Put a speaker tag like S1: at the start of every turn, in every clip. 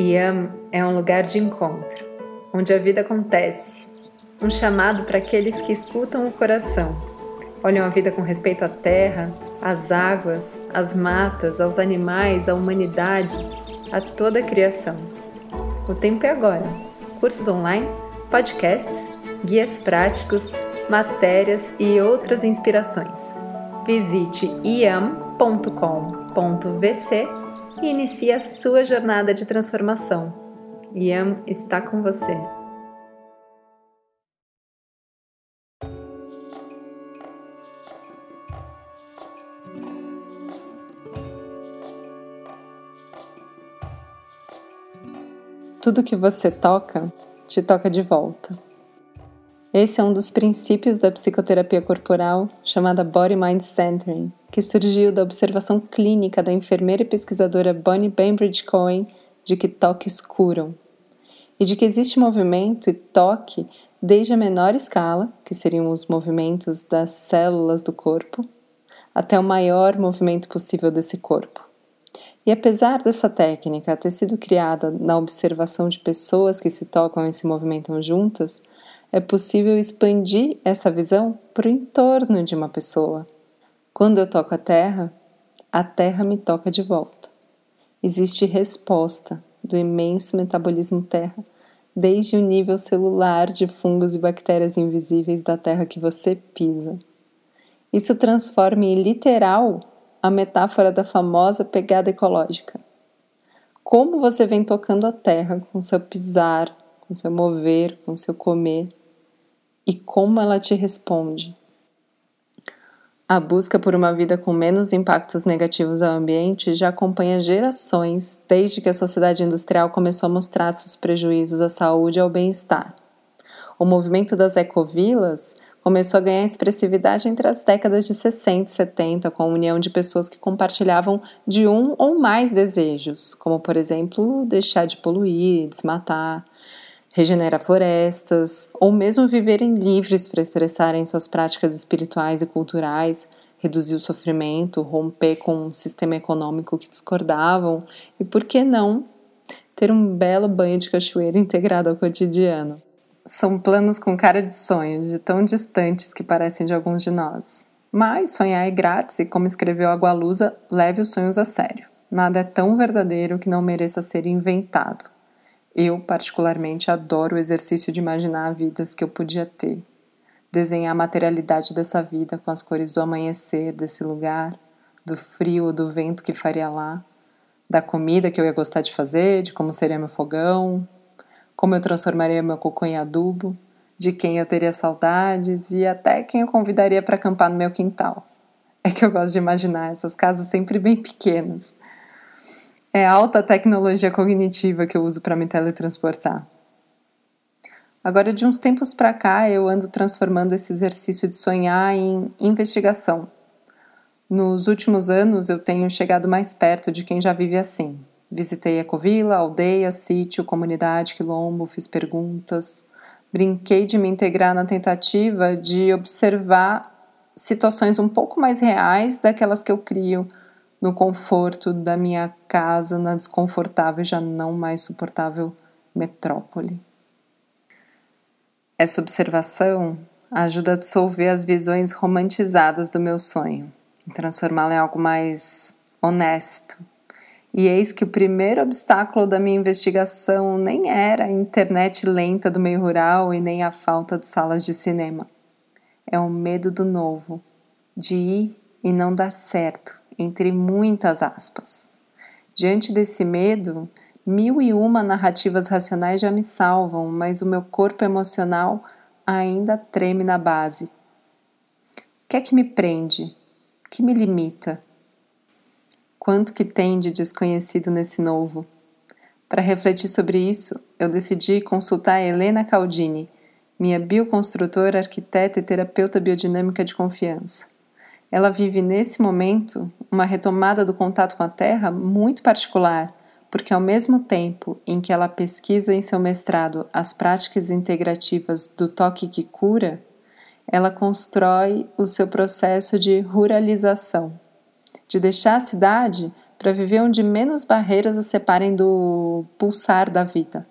S1: Yam é um lugar de encontro, onde a vida acontece, um chamado para aqueles que escutam o coração, olham a vida com respeito à terra, às águas, às matas, aos animais, à humanidade, a toda a criação. O tempo é agora. Cursos online, podcasts, guias práticos, matérias e outras inspirações. Visite iam.com.vc e inicie a sua jornada de transformação. Ian está com você. Tudo que você toca, te toca de volta. Esse é um dos princípios da psicoterapia corporal chamada Body Mind Centering, que surgiu da observação clínica da enfermeira e pesquisadora Bonnie Bainbridge Cohen de que toques curam, e de que existe movimento e toque desde a menor escala, que seriam os movimentos das células do corpo, até o maior movimento possível desse corpo. E apesar dessa técnica ter sido criada na observação de pessoas que se tocam e se movimentam juntas, é possível expandir essa visão para o entorno de uma pessoa. Quando eu toco a terra, a terra me toca de volta. Existe resposta do imenso metabolismo terra, desde o nível celular de fungos e bactérias invisíveis da terra que você pisa. Isso transforma em literal a metáfora da famosa pegada ecológica. Como você vem tocando a terra com seu pisar, com seu mover, com seu comer, e como ela te responde. A busca por uma vida com menos impactos negativos ao ambiente já acompanha gerações desde que a sociedade industrial começou a mostrar seus prejuízos à saúde e ao bem-estar. O movimento das ecovilas começou a ganhar expressividade entre as décadas de 60 e 70, com a união de pessoas que compartilhavam de um ou mais desejos, como, por exemplo, deixar de poluir, desmatar, regenerar florestas, ou mesmo viverem livres para expressarem suas práticas espirituais e culturais, reduzir o sofrimento, romper com um sistema econômico que discordavam e, por que não, ter um belo banho de cachoeira integrado ao cotidiano. São planos com cara de sonho, de tão distantes que parecem de alguns de nós. Mas sonhar é grátis e, como escreveu a Gualusa, leve os sonhos a sério. Nada é tão verdadeiro que não mereça ser inventado. Eu, particularmente, adoro o exercício de imaginar vidas que eu podia ter. Desenhar a materialidade dessa vida com as cores do amanhecer desse lugar, do frio ou do vento que faria lá, da comida que eu ia gostar de fazer, de como seria meu fogão, como eu transformaria meu cocô em adubo, de quem eu teria saudades e até quem eu convidaria para acampar no meu quintal. É que eu gosto de imaginar essas casas sempre bem pequenas é alta tecnologia cognitiva que eu uso para me teletransportar. Agora, de uns tempos para cá, eu ando transformando esse exercício de sonhar em investigação. Nos últimos anos, eu tenho chegado mais perto de quem já vive assim. Visitei a Ecovila, aldeia, sítio, comunidade, quilombo, fiz perguntas. Brinquei de me integrar na tentativa de observar situações um pouco mais reais daquelas que eu crio no conforto da minha casa, na desconfortável e já não mais suportável metrópole. Essa observação ajuda a dissolver as visões romantizadas do meu sonho, transformá-lo em algo mais honesto. E eis que o primeiro obstáculo da minha investigação nem era a internet lenta do meio rural e nem a falta de salas de cinema. É o medo do novo, de ir e não dar certo, entre muitas aspas. Diante desse medo, mil e uma narrativas racionais já me salvam, mas o meu corpo emocional ainda treme na base. O que é que me prende? O que me limita? Quanto que tem de desconhecido nesse novo? Para refletir sobre isso, eu decidi consultar Helena Caldini, minha bioconstrutora, arquiteta e terapeuta biodinâmica de confiança. Ela vive nesse momento uma retomada do contato com a Terra muito particular, porque ao mesmo tempo em que ela pesquisa em seu mestrado as práticas integrativas do toque que cura, ela constrói o seu processo de ruralização, de deixar a cidade para viver onde menos barreiras a separem do pulsar da vida.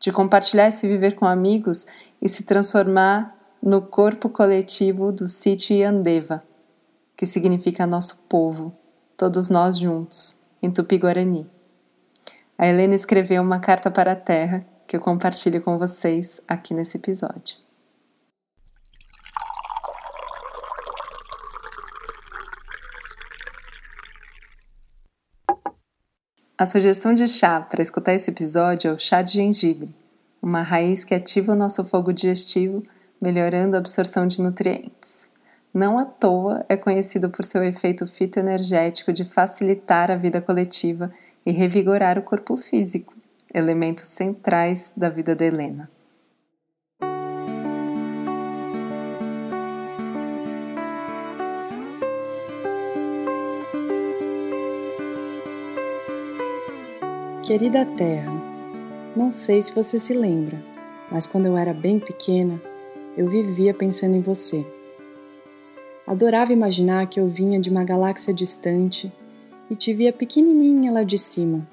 S1: De compartilhar esse viver com amigos e se transformar no corpo coletivo do sítio Yandeva, que significa nosso povo, todos nós juntos, em Tupi-Guarani. A Helena escreveu uma carta para a Terra que eu compartilho com vocês aqui nesse episódio. A sugestão de chá para escutar esse episódio é o chá de gengibre, uma raiz que ativa o nosso fogo digestivo, melhorando a absorção de nutrientes. Não à toa é conhecido por seu efeito fitoenergético de facilitar a vida coletiva e revigorar o corpo físico, elementos centrais da vida de Helena.
S2: Querida Terra, não sei se você se lembra, mas quando eu era bem pequena, eu vivia pensando em você. Adorava imaginar que eu vinha de uma galáxia distante e te via pequenininha lá de cima.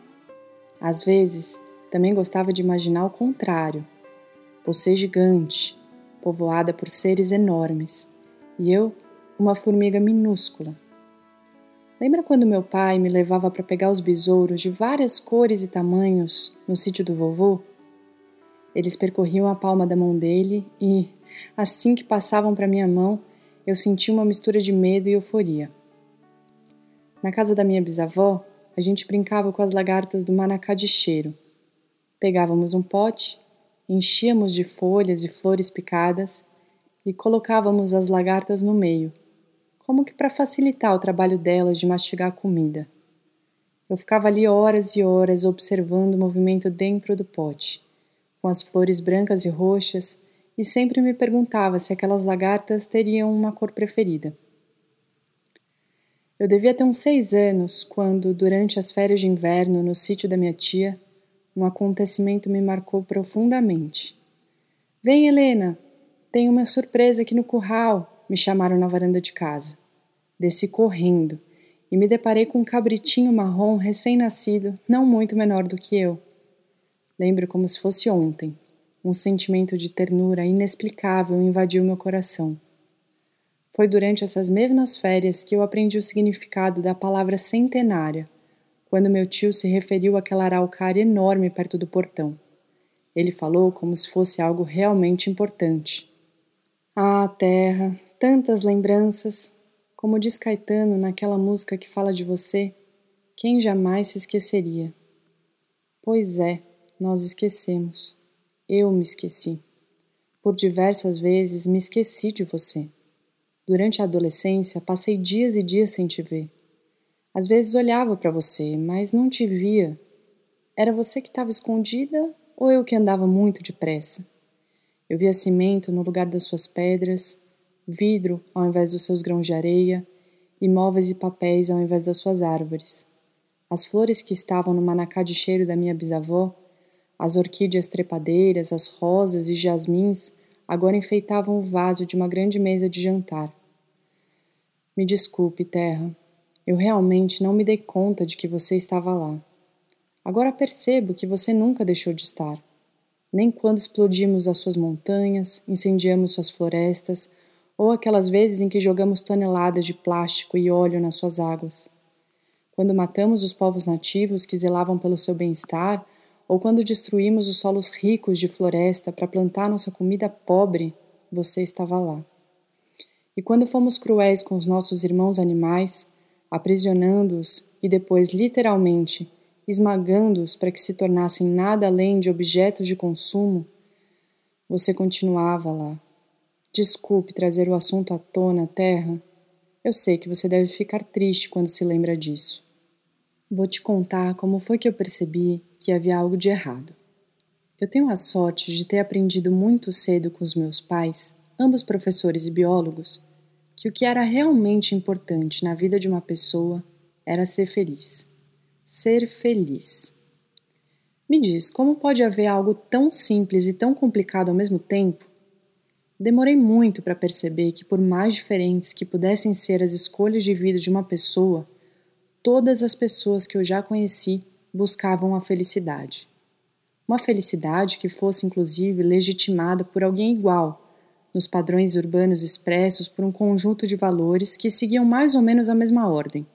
S2: Às vezes, também gostava de imaginar o contrário: você gigante, povoada por seres enormes, e eu, uma formiga minúscula Lembra quando meu pai me levava para pegar os besouros de várias cores e tamanhos no sítio do vovô? Eles percorriam a palma da mão dele e, assim que passavam para minha mão, eu sentia uma mistura de medo e euforia. Na casa da minha bisavó, a gente brincava com as lagartas do manacá de cheiro. Pegávamos um pote, enchíamos de folhas e flores picadas e colocávamos as lagartas no meio como que para facilitar o trabalho delas de mastigar a comida. Eu ficava ali horas e horas observando o movimento dentro do pote, com as flores brancas e roxas, e sempre me perguntava se aquelas lagartas teriam uma cor preferida. Eu devia ter uns seis anos quando, durante as férias de inverno no sítio da minha tia, um acontecimento me marcou profundamente. Vem, Helena, tem uma surpresa aqui no curral, me chamaram na varanda de casa. Desci correndo e me deparei com um cabritinho marrom recém-nascido, não muito menor do que eu. Lembro como se fosse ontem. Um sentimento de ternura inexplicável invadiu meu coração. Foi durante essas mesmas férias que eu aprendi o significado da palavra centenária, quando meu tio se referiu àquela araucária enorme perto do portão. Ele falou como se fosse algo realmente importante. Ah, terra, tantas lembranças. Como diz Caetano naquela música que fala de você, quem jamais se esqueceria? Pois é, nós esquecemos. Eu me esqueci. Por diversas vezes me esqueci de você. Durante a adolescência, passei dias e dias sem te ver. Às vezes olhava para você, mas não te via. Era você que estava escondida ou eu que andava muito depressa? Eu via cimento no lugar das suas pedras, vidro ao invés dos seus grãos de areia, e móveis e papéis ao invés das suas árvores. As flores que estavam no manacá de cheiro da minha bisavó, as orquídeas trepadeiras, as rosas e jasmins, agora enfeitavam o vaso de uma grande mesa de jantar. Me desculpe, Terra. Eu realmente não me dei conta de que você estava lá. Agora percebo que você nunca deixou de estar. Nem quando explodimos as suas montanhas, incendiamos suas florestas ou aquelas vezes em que jogamos toneladas de plástico e óleo nas suas águas. Quando matamos os povos nativos que zelavam pelo seu bem-estar, ou quando destruímos os solos ricos de floresta para plantar nossa comida pobre, você estava lá. E quando fomos cruéis com os nossos irmãos animais, aprisionando-os e depois, literalmente, esmagando-os para que se tornassem nada além de objetos de consumo, você continuava lá, Desculpe trazer o assunto à tona, Terra. Eu sei que você deve ficar triste quando se lembra disso. Vou te contar como foi que eu percebi que havia algo de errado. Eu tenho a sorte de ter aprendido muito cedo com os meus pais, ambos professores e biólogos, que o que era realmente importante na vida de uma pessoa era ser feliz. Ser feliz. Me diz, como pode haver algo tão simples e tão complicado ao mesmo tempo Demorei muito para perceber que, por mais diferentes que pudessem ser as escolhas de vida de uma pessoa, todas as pessoas que eu já conheci buscavam a felicidade. Uma felicidade que fosse, inclusive, legitimada por alguém igual, nos padrões urbanos expressos por um conjunto de valores que seguiam mais ou menos a mesma ordem.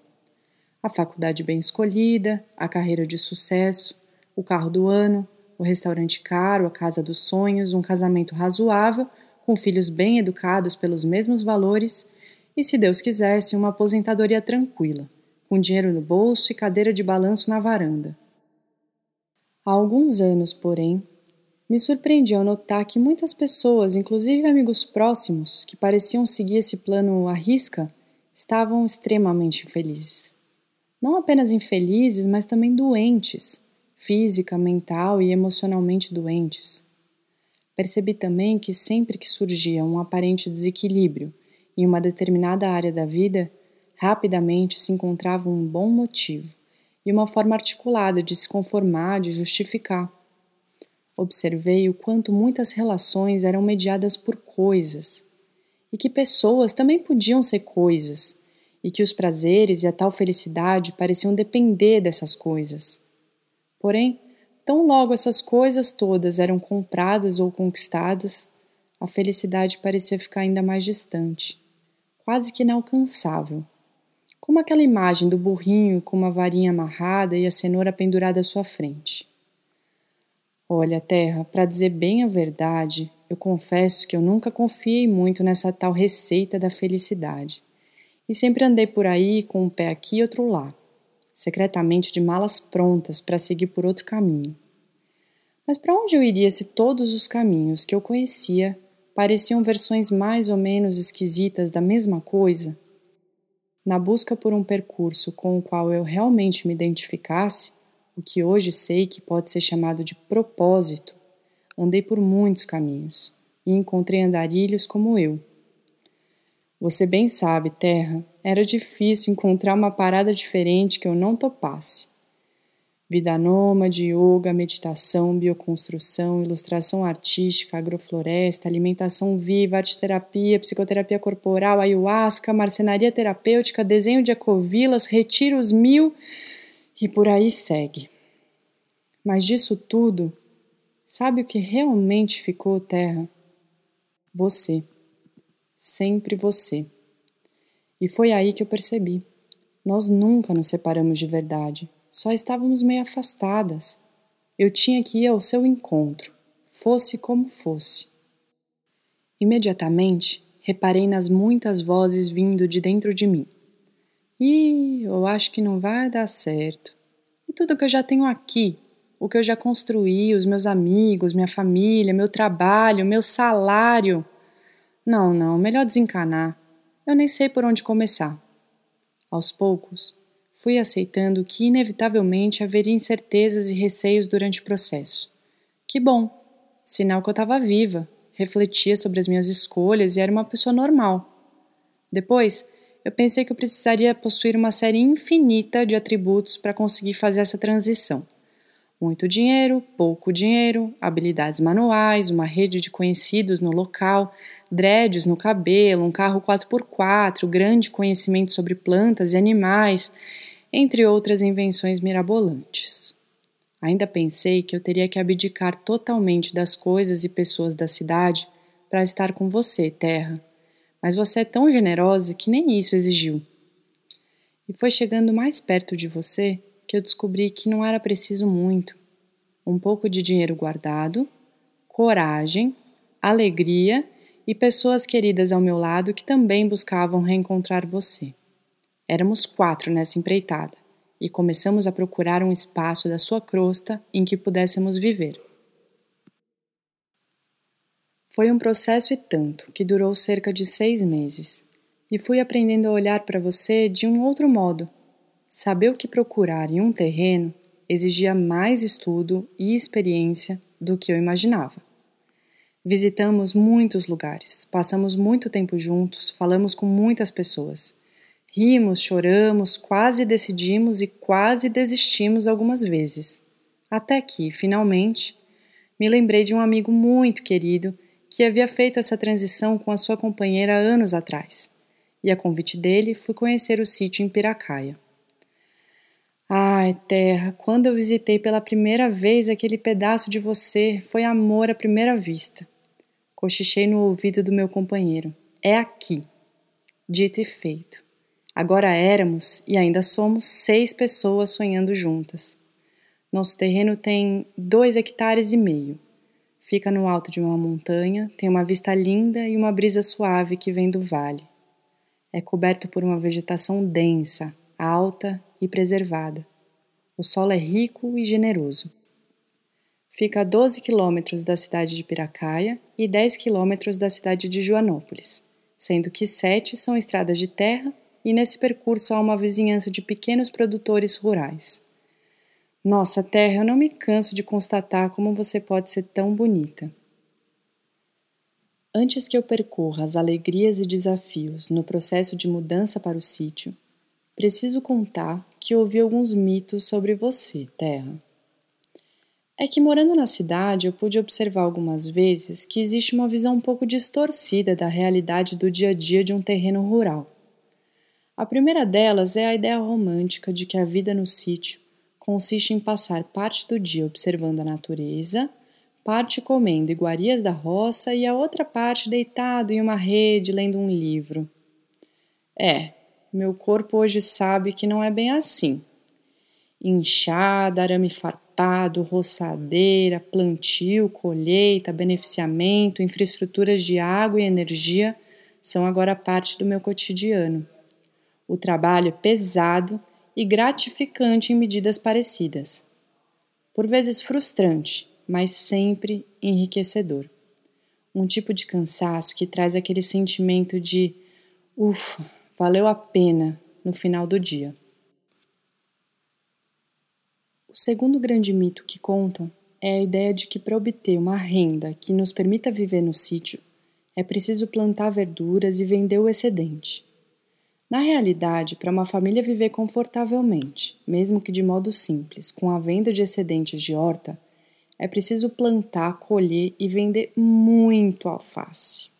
S2: A faculdade bem escolhida, a carreira de sucesso, o carro do ano, o restaurante caro, a casa dos sonhos, um casamento razoável, com filhos bem educados pelos mesmos valores e, se Deus quisesse, uma aposentadoria tranquila, com dinheiro no bolso e cadeira de balanço na varanda. Há alguns anos, porém, me surpreendi ao notar que muitas pessoas, inclusive amigos próximos, que pareciam seguir esse plano à risca, estavam extremamente infelizes. Não apenas infelizes, mas também doentes, física, mental e emocionalmente doentes. Percebi também que sempre que surgia um aparente desequilíbrio em uma determinada área da vida, rapidamente se encontrava um bom motivo e uma forma articulada de se conformar, de justificar. Observei o quanto muitas relações eram mediadas por coisas, e que pessoas também podiam ser coisas, e que os prazeres e a tal felicidade pareciam depender dessas coisas. Porém, tão logo essas coisas todas eram compradas ou conquistadas, a felicidade parecia ficar ainda mais distante, quase que inalcançável como aquela imagem do burrinho com uma varinha amarrada e a cenoura pendurada à sua frente. Olha, Terra, para dizer bem a verdade, eu confesso que eu nunca confiei muito nessa tal receita da felicidade. E sempre andei por aí com um pé aqui e outro lá, secretamente de malas prontas para seguir por outro caminho. Mas para onde eu iria se todos os caminhos que eu conhecia pareciam versões mais ou menos esquisitas da mesma coisa? Na busca por um percurso com o qual eu realmente me identificasse, o que hoje sei que pode ser chamado de propósito, andei por muitos caminhos e encontrei andarilhos como eu. Você bem sabe, Terra, era difícil encontrar uma parada diferente que eu não topasse. Vida nômade, yoga, meditação, bioconstrução, ilustração artística, agrofloresta, alimentação viva, arte-terapia, psicoterapia corporal, ayahuasca, marcenaria terapêutica, desenho de ecovilas, retiros mil e por aí segue. Mas disso tudo, sabe o que realmente ficou terra? Você. Sempre você. E foi aí que eu percebi. Nós nunca nos separamos de verdade só estávamos meio afastadas. Eu tinha que ir ao seu encontro, fosse como fosse. Imediatamente reparei nas muitas vozes vindo de dentro de mim. Ih, eu acho que não vai dar certo. E tudo que eu já tenho aqui, o que eu já construí, os meus amigos, minha família, meu trabalho, meu salário. Não, não, melhor desencanar. Eu nem sei por onde começar. Aos poucos, fui aceitando que inevitavelmente haveria incertezas e receios durante o processo. Que bom! Sinal que eu estava viva, refletia sobre as minhas escolhas e era uma pessoa normal. Depois, eu pensei que eu precisaria possuir uma série infinita de atributos para conseguir fazer essa transição. Muito dinheiro, pouco dinheiro, habilidades manuais, uma rede de conhecidos no local, dreads no cabelo, um carro 4x4, grande conhecimento sobre plantas e animais entre outras invenções mirabolantes. Ainda pensei que eu teria que abdicar totalmente das coisas e pessoas da cidade para estar com você, Terra, mas você é tão generosa que nem isso exigiu. E foi chegando mais perto de você que eu descobri que não era preciso muito. Um pouco de dinheiro guardado, coragem, alegria e pessoas queridas ao meu lado que também buscavam reencontrar você. Éramos quatro nessa empreitada e começamos a procurar um espaço da sua crosta em que pudéssemos viver. Foi um processo e tanto que durou cerca de seis meses, e fui aprendendo a olhar para você de um outro modo. Saber o que procurar em um terreno exigia mais estudo e experiência do que eu imaginava. Visitamos muitos lugares, passamos muito tempo juntos, falamos com muitas pessoas Rimos, choramos, quase decidimos e quase desistimos algumas vezes. Até que, finalmente, me lembrei de um amigo muito querido que havia feito essa transição com a sua companheira anos atrás. E a convite dele fui conhecer o sítio em Piracaia. Ai, terra, quando eu visitei pela primeira vez aquele pedaço de você, foi amor à primeira vista. Cochichei no ouvido do meu companheiro. É aqui. Dito e feito. Agora éramos e ainda somos seis pessoas sonhando juntas. Nosso terreno tem dois hectares e meio. Fica no alto de uma montanha, tem uma vista linda e uma brisa suave que vem do vale. É coberto por uma vegetação densa, alta e preservada. O solo é rico e generoso. Fica a 12 quilômetros da cidade de Piracaia e 10 quilômetros da cidade de Joanópolis, sendo que sete são estradas de terra e nesse percurso há uma vizinhança de pequenos produtores rurais. Nossa terra, eu não me canso de constatar como você pode ser tão bonita. Antes que eu percorra as alegrias e desafios no processo de mudança para o sítio, preciso contar que ouvi alguns mitos sobre você, Terra. É que morando na cidade eu pude observar algumas vezes que existe uma visão um pouco distorcida da realidade do dia a dia de um terreno rural. A primeira delas é a ideia romântica de que a vida no sítio consiste em passar parte do dia observando a natureza, parte comendo iguarias da roça e a outra parte deitado em uma rede lendo um livro. É, meu corpo hoje sabe que não é bem assim. Inchada, arame farpado, roçadeira, plantio, colheita, beneficiamento, infraestruturas de água e energia são agora parte do meu cotidiano. O trabalho pesado e gratificante em medidas parecidas. Por vezes frustrante, mas sempre enriquecedor. Um tipo de cansaço que traz aquele sentimento de ufa, valeu a pena no final do dia. O segundo grande mito que contam é a ideia de que para obter uma renda que nos permita viver no sítio, é preciso plantar verduras e vender o excedente. Na realidade, para uma família viver confortavelmente, mesmo que de modo simples, com a venda de excedentes de horta, é preciso plantar, colher e vender muito alface.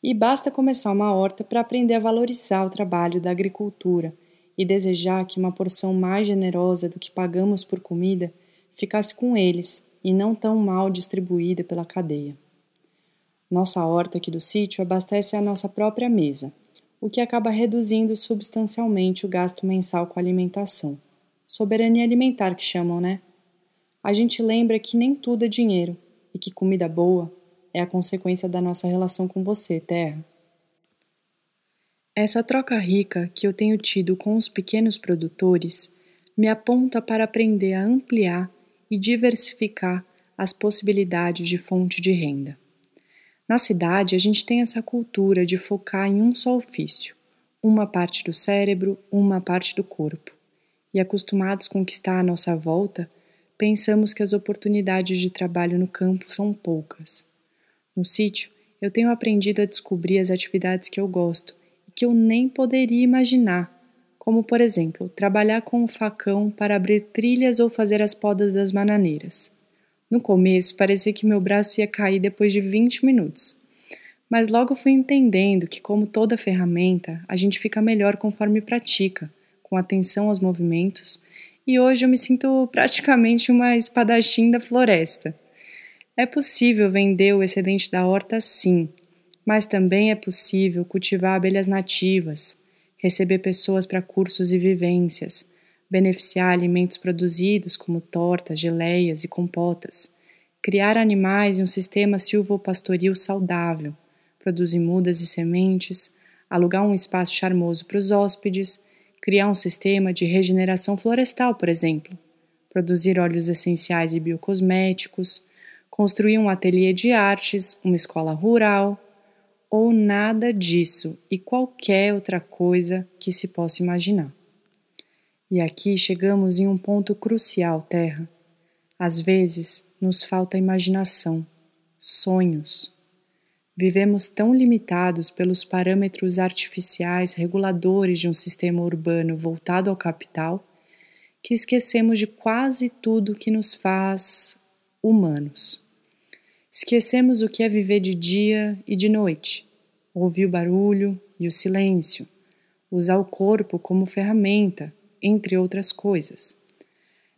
S2: E basta começar uma horta para aprender a valorizar o trabalho da agricultura e desejar que uma porção mais generosa do que pagamos por comida ficasse com eles e não tão mal distribuída pela cadeia. Nossa horta aqui do sítio abastece a nossa própria mesa, o que acaba reduzindo substancialmente o gasto mensal com alimentação. Soberania alimentar que chamam, né? A gente lembra que nem tudo é dinheiro e que comida boa é a consequência da nossa relação com você, Terra. Essa troca rica que eu tenho tido com os pequenos produtores me aponta para aprender a ampliar e diversificar as possibilidades de fonte de renda. Na cidade, a gente tem essa cultura de focar em um só ofício, uma parte do cérebro, uma parte do corpo. E acostumados com o que está à nossa volta, pensamos que as oportunidades de trabalho no campo são poucas. No sítio, eu tenho aprendido a descobrir as atividades que eu gosto e que eu nem poderia imaginar, como, por exemplo, trabalhar com um facão para abrir trilhas ou fazer as podas das bananeiras. No começo, parecia que meu braço ia cair depois de 20 minutos. Mas logo fui entendendo que, como toda ferramenta, a gente fica melhor conforme pratica, com atenção aos movimentos, e hoje eu me sinto praticamente uma espadachim da floresta. É possível vender o excedente da horta, sim, mas também é possível cultivar abelhas nativas, receber pessoas para cursos e vivências, beneficiar alimentos produzidos como tortas, geleias e compotas, criar animais em um sistema silvopastoril saudável, produzir mudas e sementes, alugar um espaço charmoso para os hóspedes, criar um sistema de regeneração florestal, por exemplo, produzir óleos essenciais e biocosméticos, construir um ateliê de artes, uma escola rural, ou nada disso. E qualquer outra coisa que se possa imaginar. E aqui chegamos em um ponto crucial, Terra. Às vezes nos falta imaginação, sonhos. Vivemos tão limitados pelos parâmetros artificiais reguladores de um sistema urbano voltado ao capital que esquecemos de quase tudo que nos faz humanos. Esquecemos o que é viver de dia e de noite, ouvir o barulho e o silêncio, usar o corpo como ferramenta, entre outras coisas.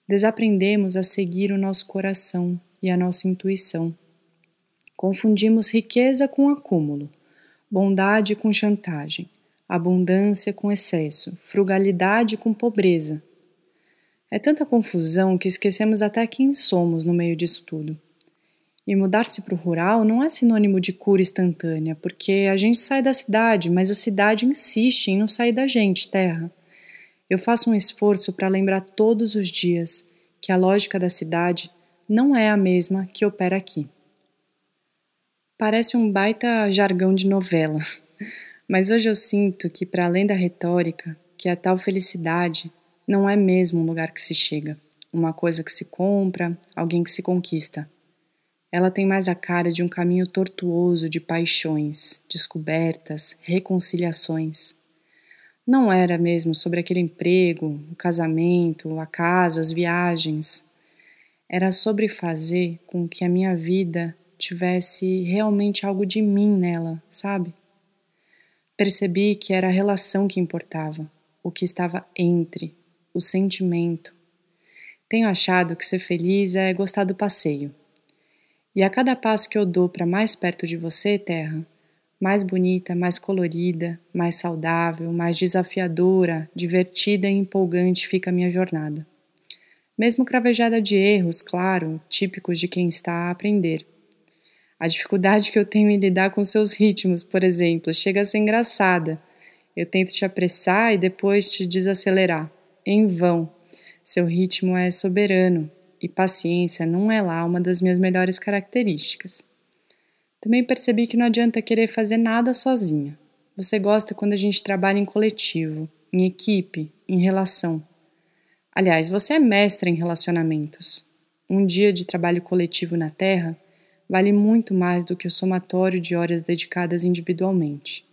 S2: Desaprendemos a seguir o nosso coração e a nossa intuição. Confundimos riqueza com acúmulo, bondade com chantagem, abundância com excesso, frugalidade com pobreza. É tanta confusão que esquecemos até quem somos no meio disso tudo. E mudar-se para o rural não é sinônimo de cura instantânea, porque a gente sai da cidade, mas a cidade insiste em não sair da gente, terra. Eu faço um esforço para lembrar todos os dias que a lógica da cidade não é a mesma que opera aqui. Parece um baita jargão de novela, mas hoje eu sinto que, para além da retórica, que a tal felicidade não é mesmo um lugar que se chega, uma coisa que se compra, alguém que se conquista. Ela tem mais a cara de um caminho tortuoso de paixões, descobertas, reconciliações. Não era mesmo sobre aquele emprego, o casamento, a casa, as viagens. Era sobre fazer com que a minha vida tivesse realmente algo de mim nela, sabe? Percebi que era a relação que importava, o que estava entre, o sentimento. Tenho achado que ser feliz é gostar do passeio e a cada passo que eu dou para mais perto de você, Terra, mais bonita, mais colorida, mais saudável, mais desafiadora, divertida e empolgante fica a minha jornada. Mesmo cravejada de erros, claro, típicos de quem está a aprender. A dificuldade que eu tenho em lidar com seus ritmos, por exemplo, chega a ser engraçada. Eu tento te apressar e depois te desacelerar. Em vão. Seu ritmo é soberano, e paciência não é lá uma das minhas melhores características. Também percebi que não adianta querer fazer nada sozinha. Você gosta quando a gente trabalha em coletivo, em equipe, em relação. Aliás, você é mestra em relacionamentos. Um dia de trabalho coletivo na Terra vale muito mais do que o somatório de horas dedicadas individualmente.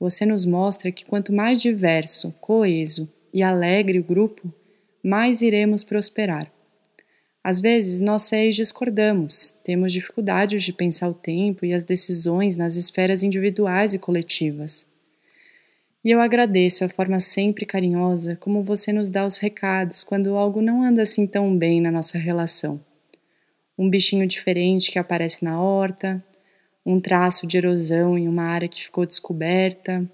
S2: Você nos mostra que quanto mais diverso, coeso e alegre o grupo, mais iremos prosperar. Às vezes, nós seis discordamos, temos dificuldades de pensar o tempo e as decisões nas esferas individuais e coletivas. E eu agradeço a forma sempre carinhosa como você nos dá os recados quando algo não anda assim tão bem na nossa relação. Um bichinho diferente que aparece na horta, um traço de erosão em uma área que ficou descoberta,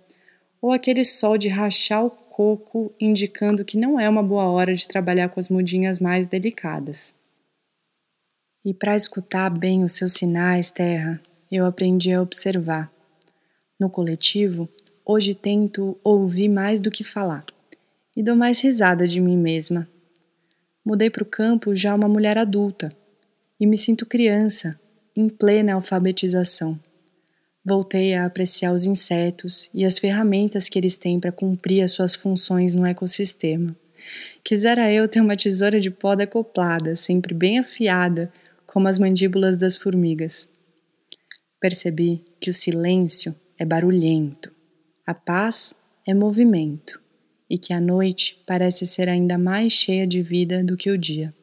S2: ou aquele sol de rachar o coco indicando que não é uma boa hora de trabalhar com as mudinhas mais delicadas. E para escutar bem os seus sinais, Terra, eu aprendi a observar. No coletivo, hoje tento ouvir mais do que falar e dou mais risada de mim mesma. Mudei para o campo já uma mulher adulta e me sinto criança, em plena alfabetização. Voltei a apreciar os insetos e as ferramentas que eles têm para cumprir as suas funções no ecossistema. Quisera eu ter uma tesoura de poda acoplada, sempre bem afiada, como as mandíbulas das formigas. Percebi que o silêncio é barulhento, a paz é movimento e que a noite parece ser ainda mais cheia de vida do que o dia.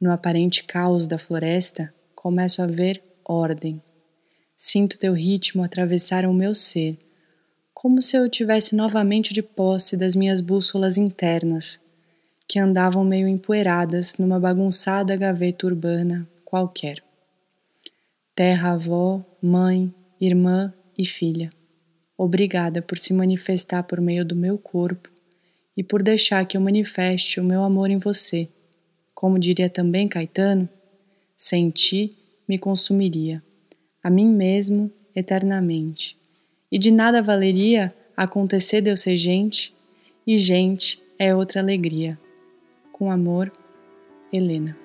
S2: No aparente caos da floresta, começo a ver ordem. Sinto teu ritmo atravessar o meu ser, como se eu tivesse novamente de posse das minhas bússolas internas que andavam meio empoeiradas numa bagunçada gaveta urbana qualquer. Terra, avó, mãe, irmã e filha. Obrigada por se manifestar por meio do meu corpo e por deixar que eu manifeste o meu amor em você. Como diria também Caetano, sem ti me consumiria, a mim mesmo eternamente. E de nada valeria acontecer de eu ser gente, e gente é outra alegria. Com amor, Helena.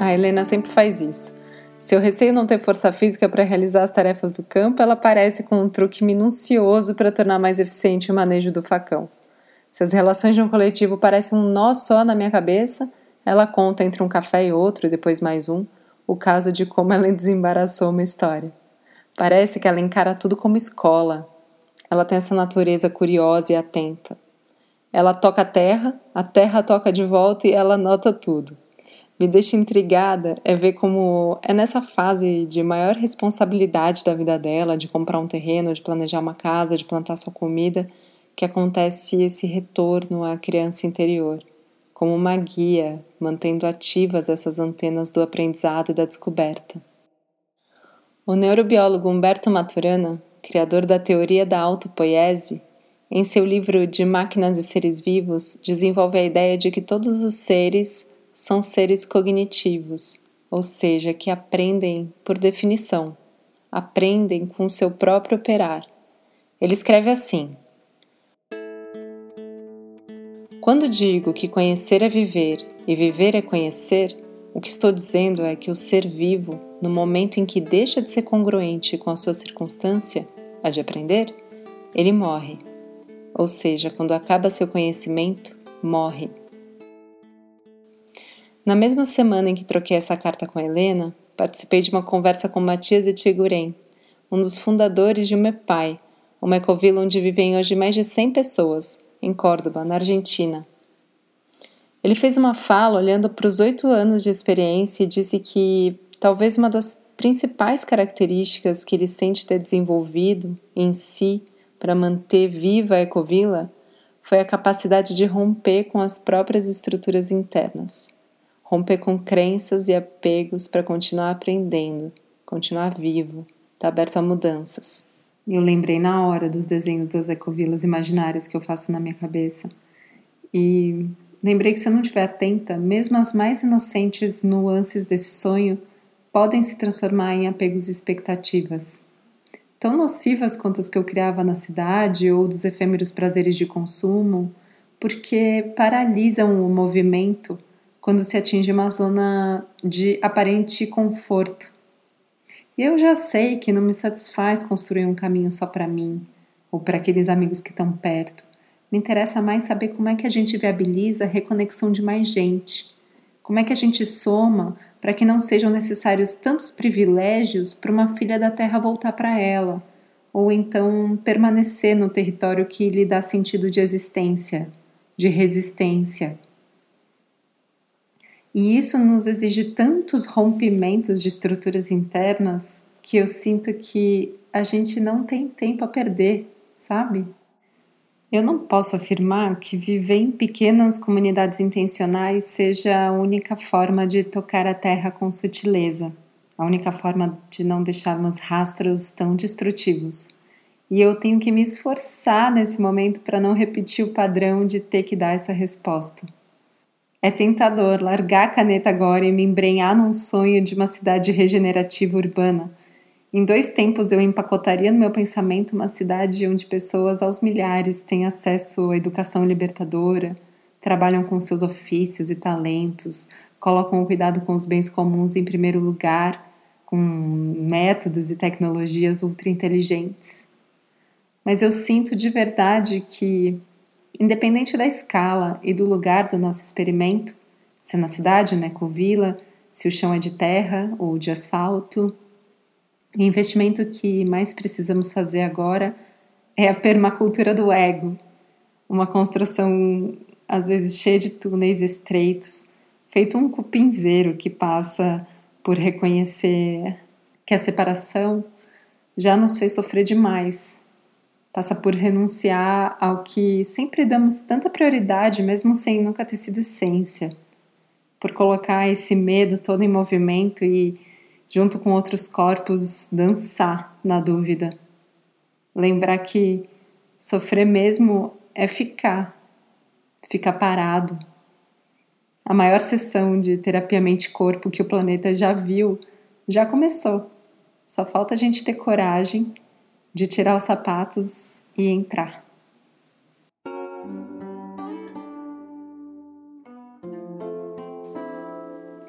S1: A Helena sempre faz isso. Se eu receio não ter força física para realizar as tarefas do campo, ela aparece com um truque minucioso para tornar mais eficiente o manejo do facão. Se as relações de um coletivo parecem um nó só na minha cabeça, ela conta entre um café e outro, e depois mais um, o caso de como ela desembaraçou uma história. Parece que ela encara tudo como escola. Ela tem essa natureza curiosa e atenta. Ela toca a terra, a terra toca de volta e ela nota tudo. me deixa intrigada é ver como é nessa fase de maior responsabilidade da vida dela, de comprar um terreno, de planejar uma casa, de plantar sua comida, que acontece esse retorno à criança interior, como uma guia, mantendo ativas essas antenas do aprendizado e da descoberta. O neurobiólogo Humberto Maturana, criador da teoria da autopoiese, em seu livro De Máquinas e Seres Vivos, desenvolve a ideia de que todos os seres são seres cognitivos, ou seja, que aprendem por definição, aprendem com o seu próprio operar. Ele escreve assim: Quando digo que conhecer é viver e viver é conhecer, o que estou dizendo é que o ser vivo, no momento em que deixa de ser congruente com a sua circunstância, a de aprender, ele morre. Ou seja, quando acaba seu conhecimento, morre. Na mesma semana em que troquei essa carta com Helena, participei de uma conversa com Matias Etcheguren, um dos fundadores de Umepai, uma ecovila onde vivem hoje mais de 100 pessoas, em Córdoba, na Argentina. Ele fez uma fala olhando para os oito anos de experiência e disse que talvez uma das principais características que ele sente ter desenvolvido em si para manter viva a ecovila foi a capacidade de romper com as próprias estruturas internas romper com crenças e apegos para continuar aprendendo, continuar vivo, estar tá aberto a mudanças. Eu lembrei na hora dos desenhos das ecovilas imaginárias que eu faço na minha cabeça. E lembrei que se eu não estiver atenta, mesmo as mais inocentes nuances desse sonho podem se transformar em apegos e expectativas. Tão nocivas quanto as que eu criava na cidade ou dos efêmeros prazeres de consumo, porque paralisam o movimento quando se atinge uma zona de aparente conforto. E eu já sei que não me satisfaz construir um caminho só para mim ou para aqueles amigos que estão perto. Me interessa mais saber como é que a gente viabiliza a reconexão de mais gente. Como é que a gente soma para que não sejam necessários tantos privilégios para uma filha da terra voltar para ela, ou então permanecer no território que lhe dá sentido de existência, de resistência. E isso nos exige tantos rompimentos de estruturas internas que eu sinto que a gente não tem tempo a perder, sabe? Eu não posso afirmar que viver em pequenas comunidades intencionais seja a única forma de tocar a terra com sutileza, a única forma de não deixarmos rastros tão destrutivos. E eu tenho que me esforçar nesse momento para não repetir o padrão de ter que dar essa resposta. É tentador largar a caneta agora e me embrenhar num sonho de uma cidade regenerativa urbana. Em dois tempos eu empacotaria no meu pensamento uma cidade onde pessoas aos milhares têm acesso à educação libertadora, trabalham com seus ofícios e talentos, colocam o cuidado com os bens comuns em primeiro lugar, com métodos e tecnologias ultra inteligentes. Mas eu sinto de verdade que Independente da escala e do lugar do nosso experimento, se é na cidade ou na ecovila, se o chão é de terra ou de asfalto, o investimento que mais precisamos fazer agora é a permacultura do ego, uma construção às vezes cheia de túneis estreitos, feito um cupinzeiro que passa por reconhecer que a separação já nos fez sofrer demais passa por renunciar ao que sempre damos tanta prioridade, mesmo sem nunca ter sido essência, por colocar esse medo todo em movimento e, junto com outros corpos, dançar na dúvida. Lembrar que sofrer mesmo é ficar, ficar parado. A maior sessão de terapia mente-corpo que o planeta já viu já começou. Só falta a gente ter coragem de tirar os sapatos e entrar.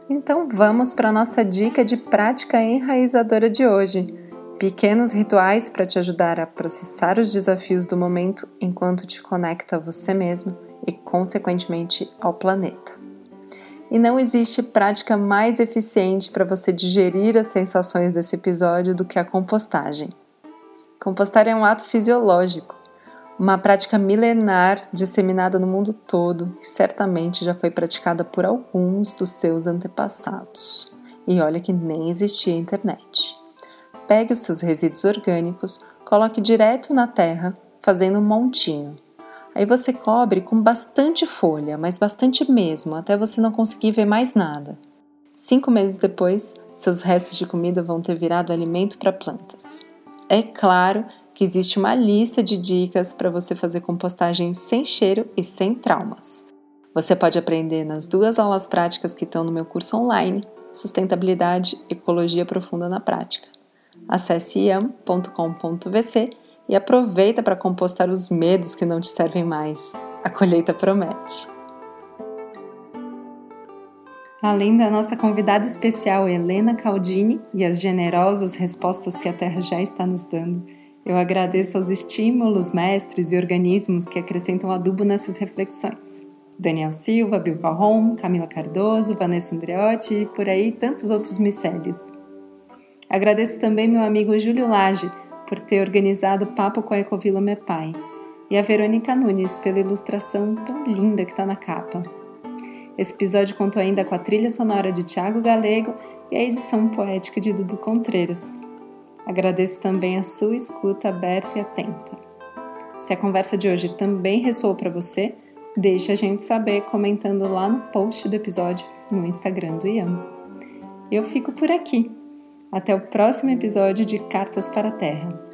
S1: Então vamos para a nossa dica de prática enraizadora de hoje. Pequenos rituais para te ajudar a processar os desafios do momento enquanto te conecta a você mesmo e, consequentemente, ao planeta. E não existe prática mais eficiente para você digerir as sensações desse episódio do que a compostagem. Compostar é um ato fisiológico. Uma prática milenar disseminada no mundo todo, que certamente já foi praticada por alguns dos seus antepassados. E olha que nem existia internet. Pegue os seus resíduos orgânicos, coloque direto na terra, fazendo um montinho. Aí você cobre com bastante folha, mas bastante mesmo, até você não conseguir ver mais nada. Cinco meses depois, seus restos de comida vão ter virado alimento para plantas. É claro que existe uma lista de dicas para você fazer compostagem sem cheiro e sem traumas. Você pode aprender nas duas aulas práticas que estão no meu curso online, Sustentabilidade Ecologia Profunda na Prática. Acesse iam.com.vc e aproveita para compostar os medos que não te servem mais. A colheita promete. Além da nossa convidada especial Helena Caldini e as generosas respostas que a Terra já está nos dando, eu agradeço aos estímulos, mestres e organismos que acrescentam adubo nessas reflexões. Daniel Silva, Bill Calhoun, Camila Cardoso, Vanessa Andreotti e por aí tantos outros micélios. Agradeço também meu amigo Júlio Lage por ter organizado o papo com a Ecovila Mepai e a Verônica Nunes pela ilustração tão linda que está na capa. Esse episódio contou ainda com a trilha sonora de Tiago Galego e a edição poética de Dudu Contreiras. Agradeço também a sua escuta aberta e atenta. Se a conversa de hoje também ressoou para você, deixe a gente saber comentando lá no post do episódio no Instagram do Ian. Eu fico por aqui. Até o próximo episódio de Cartas para a Terra.